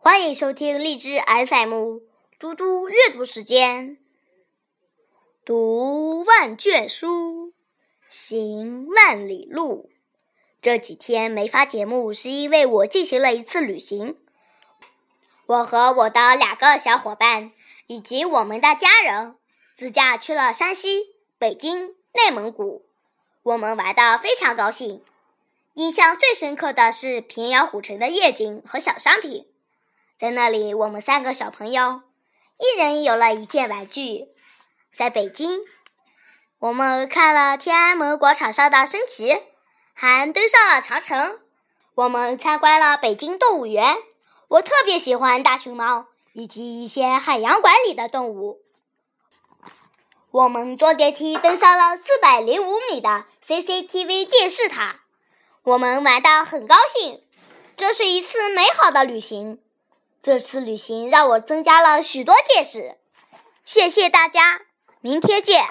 欢迎收听荔枝 FM 嘟嘟阅读时间。读万卷书，行万里路。这几天没发节目，是因为我进行了一次旅行。我和我的两个小伙伴以及我们的家人自驾去了山西、北京、内蒙古，我们玩的非常高兴。印象最深刻的是平遥古城的夜景和小商品。在那里，我们三个小朋友一人有了一件玩具。在北京，我们看了天安门广场上的升旗，还登上了长城。我们参观了北京动物园，我特别喜欢大熊猫以及一些海洋馆里的动物。我们坐电梯登上了四百零五米的 CCTV 电视塔，我们玩的很高兴。这是一次美好的旅行。这次旅行让我增加了许多见识，谢谢大家，明天见。